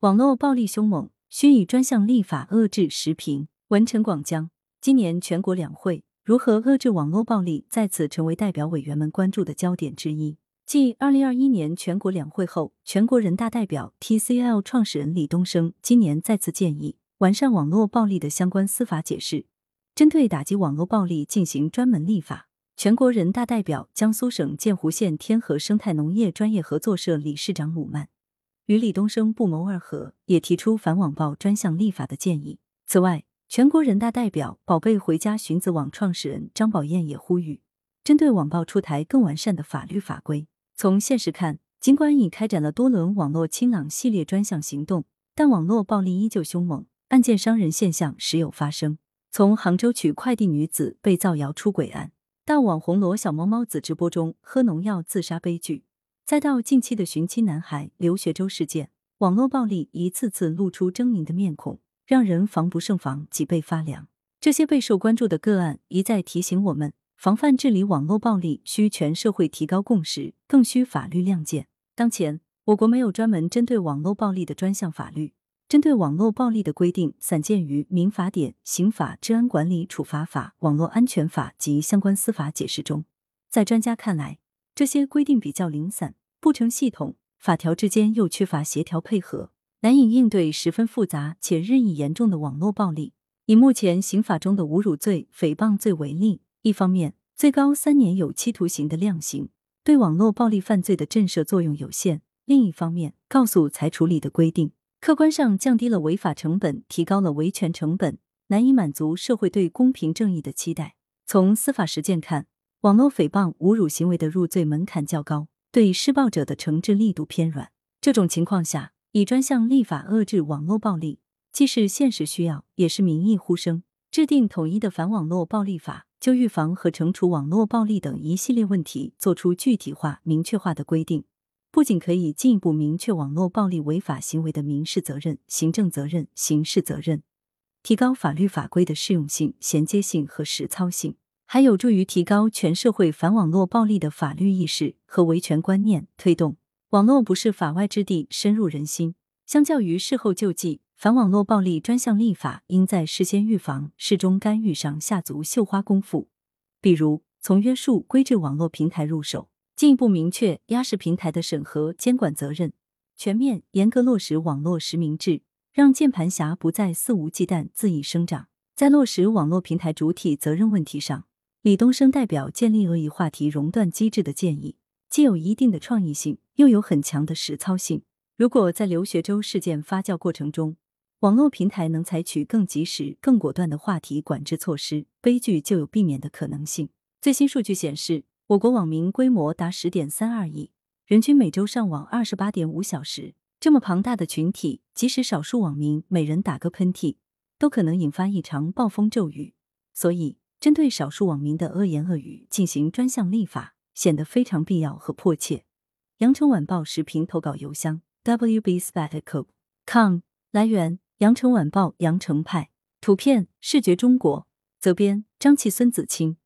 网络暴力凶猛，需以专项立法遏制时评。文陈广江，今年全国两会如何遏制网络暴力，再次成为代表委员们关注的焦点之一。继二零二一年全国两会后，全国人大代表、TCL 创始人李东生今年再次建议完善网络暴力的相关司法解释，针对打击网络暴力进行专门立法。全国人大代表、江苏省建湖县天河生态农业专业合作社理事长鲁曼。与李东生不谋而合，也提出反网暴专项立法的建议。此外，全国人大代表、宝贝回家寻子网创始人张宝燕也呼吁，针对网暴出台更完善的法律法规。从现实看，尽管已开展了多轮网络清朗系列专项行动，但网络暴力依旧凶猛，案件伤人现象时有发生。从杭州取快递女子被造谣出轨案，到网红罗小猫猫子直播中喝农药自杀悲剧。再到近期的寻亲男孩刘学周事件，网络暴力一次次露出狰狞的面孔，让人防不胜防，脊背发凉。这些备受关注的个案一再提醒我们，防范治理网络暴力需全社会提高共识，更需法律亮剑。当前，我国没有专门针对网络暴力的专项法律，针对网络暴力的规定散见于民法典、刑法、治安管理处罚法、网络安全法及相关司法解释中。在专家看来，这些规定比较零散。不成系统，法条之间又缺乏协调配合，难以应对十分复杂且日益严重的网络暴力。以目前刑法中的侮辱罪、诽谤罪为例，一方面最高三年有期徒刑的量刑，对网络暴力犯罪的震慑作用有限；另一方面，告诉才处理的规定，客观上降低了违法成本，提高了维权成本，难以满足社会对公平正义的期待。从司法实践看，网络诽谤、侮辱行为的入罪门槛较高。对施暴者的惩治力度偏软，这种情况下，以专项立法遏制网络暴力，既是现实需要，也是民意呼声。制定统一的反网络暴力法，就预防和惩处网络暴力等一系列问题做出具体化、明确化的规定，不仅可以进一步明确网络暴力违法行为的民事责任、行政责任、刑事责任，提高法律法规的适用性、衔接性和实操性。还有助于提高全社会反网络暴力的法律意识和维权观念，推动网络不是法外之地深入人心。相较于事后救济，反网络暴力专项立法应在事先预防、事中干预上下足绣花功夫。比如，从约束规制网络平台入手，进一步明确压实平台的审核监管责任，全面严格落实网络实名制，让键盘侠不再肆无忌惮恣意生长。在落实网络平台主体责任问题上，李东生代表建立恶意话题熔断机制的建议，既有一定的创意性，又有很强的实操性。如果在刘学周事件发酵过程中，网络平台能采取更及时、更果断的话题管制措施，悲剧就有避免的可能性。最新数据显示，我国网民规模达十点三二亿，人均每周上网二十八点五小时。这么庞大的群体，即使少数网民每人打个喷嚏，都可能引发一场暴风骤雨。所以。针对少数网民的恶言恶语进行专项立法，显得非常必要和迫切。羊城晚报时评投稿邮箱：wbspectacle.com。来源：羊城晚报羊城派。图片：视觉中国。责编：张琪、孙子清。